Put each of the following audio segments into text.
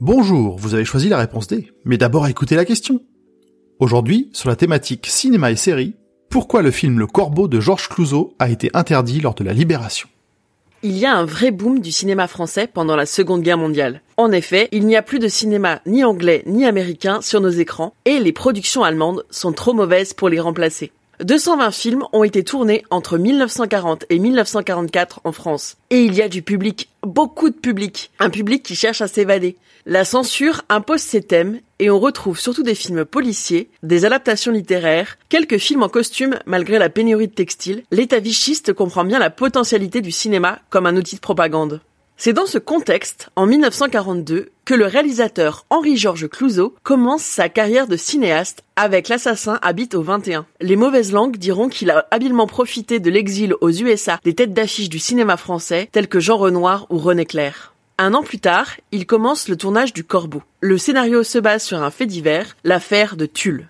Bonjour, vous avez choisi la réponse D, mais d'abord écoutez la question. Aujourd'hui, sur la thématique cinéma et série, pourquoi le film Le Corbeau de Georges Clouzot a été interdit lors de la Libération? Il y a un vrai boom du cinéma français pendant la Seconde Guerre mondiale. En effet, il n'y a plus de cinéma ni anglais ni américain sur nos écrans et les productions allemandes sont trop mauvaises pour les remplacer. 220 films ont été tournés entre 1940 et 1944 en France. Et il y a du public, beaucoup de public, un public qui cherche à s'évader. La censure impose ses thèmes et on retrouve surtout des films policiers, des adaptations littéraires, quelques films en costume malgré la pénurie de textiles. L'état vichiste comprend bien la potentialité du cinéma comme un outil de propagande. C'est dans ce contexte, en 1942, que le réalisateur Henri-Georges Clouzot commence sa carrière de cinéaste avec L'assassin habite au 21. Les mauvaises langues diront qu'il a habilement profité de l'exil aux USA des têtes d'affiche du cinéma français telles que Jean Renoir ou René Clair. Un an plus tard, il commence le tournage du Corbeau. Le scénario se base sur un fait divers, l'affaire de Tulle.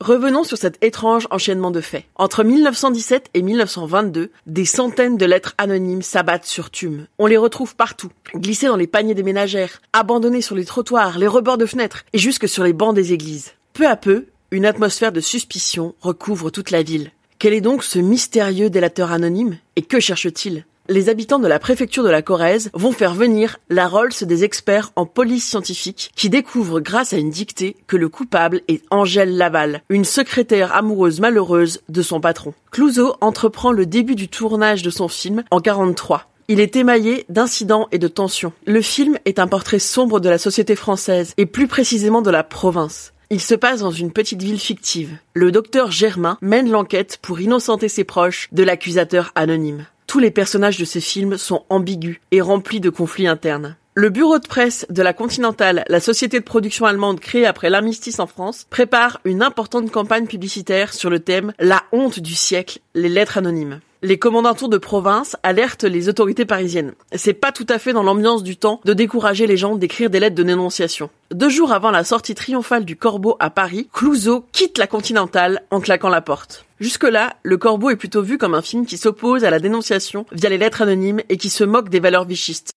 Revenons sur cet étrange enchaînement de faits. Entre 1917 et 1922, des centaines de lettres anonymes s'abattent sur Tume. On les retrouve partout, glissées dans les paniers des ménagères, abandonnées sur les trottoirs, les rebords de fenêtres et jusque sur les bancs des églises. Peu à peu, une atmosphère de suspicion recouvre toute la ville. Quel est donc ce mystérieux délateur anonyme et que cherche-t-il? Les habitants de la préfecture de la Corrèze vont faire venir la Rolls des experts en police scientifique qui découvrent grâce à une dictée que le coupable est Angèle Laval, une secrétaire amoureuse malheureuse de son patron. Clouseau entreprend le début du tournage de son film en 43. Il est émaillé d'incidents et de tensions. Le film est un portrait sombre de la société française et plus précisément de la province. Il se passe dans une petite ville fictive. Le docteur Germain mène l'enquête pour innocenter ses proches de l'accusateur anonyme. Tous les personnages de ces films sont ambigus et remplis de conflits internes. Le bureau de presse de la Continentale, la société de production allemande créée après l'armistice en France, prépare une importante campagne publicitaire sur le thème La honte du siècle, les lettres anonymes. Les commandants de province alertent les autorités parisiennes. C'est pas tout à fait dans l'ambiance du temps de décourager les gens d'écrire des lettres de dénonciation. Deux jours avant la sortie triomphale du Corbeau à Paris, Clouseau quitte la Continentale en claquant la porte. Jusque-là, le Corbeau est plutôt vu comme un film qui s'oppose à la dénonciation via les lettres anonymes et qui se moque des valeurs vichistes.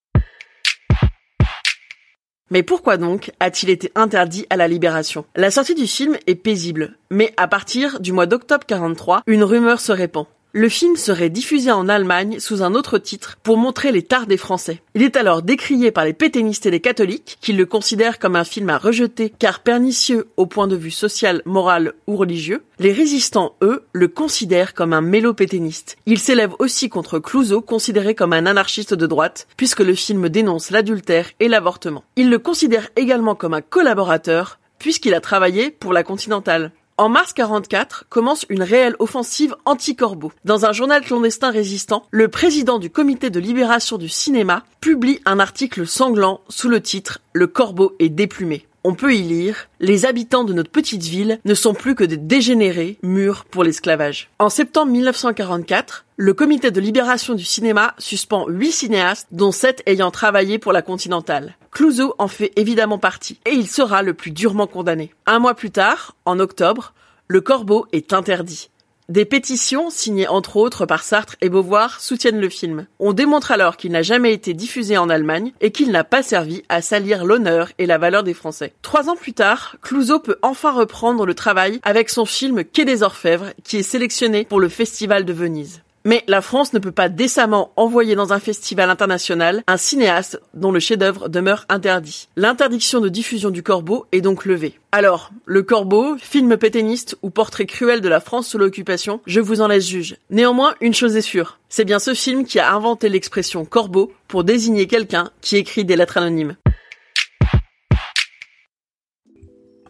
Mais pourquoi donc a-t-il été interdit à la Libération? La sortie du film est paisible, mais à partir du mois d'octobre 43, une rumeur se répand. Le film serait diffusé en Allemagne sous un autre titre pour montrer les tares des Français. Il est alors décrié par les pétainistes et les catholiques, qui le considèrent comme un film à rejeter car pernicieux au point de vue social, moral ou religieux. Les résistants, eux, le considèrent comme un mélopétainiste. Il s'élève aussi contre Clouseau, considéré comme un anarchiste de droite, puisque le film dénonce l'adultère et l'avortement. Il le considère également comme un collaborateur, puisqu'il a travaillé pour la Continentale. En mars 44 commence une réelle offensive anti-corbeau. Dans un journal clandestin résistant, le président du comité de libération du cinéma publie un article sanglant sous le titre Le corbeau est déplumé on peut y lire Les habitants de notre petite ville ne sont plus que des dégénérés mûrs pour l'esclavage. En septembre 1944, le comité de libération du cinéma suspend huit cinéastes, dont sept ayant travaillé pour la Continentale. Clouseau en fait évidemment partie, et il sera le plus durement condamné. Un mois plus tard, en octobre, le corbeau est interdit. Des pétitions, signées entre autres par Sartre et Beauvoir, soutiennent le film. On démontre alors qu'il n'a jamais été diffusé en Allemagne et qu'il n'a pas servi à salir l'honneur et la valeur des Français. Trois ans plus tard, Clouseau peut enfin reprendre le travail avec son film Quai des Orfèvres, qui est sélectionné pour le Festival de Venise. Mais la France ne peut pas décemment envoyer dans un festival international un cinéaste dont le chef-d'œuvre demeure interdit. L'interdiction de diffusion du Corbeau est donc levée. Alors, le Corbeau, film pétainiste ou portrait cruel de la France sous l'occupation, je vous en laisse juge. Néanmoins, une chose est sûre, c'est bien ce film qui a inventé l'expression Corbeau pour désigner quelqu'un qui écrit des lettres anonymes.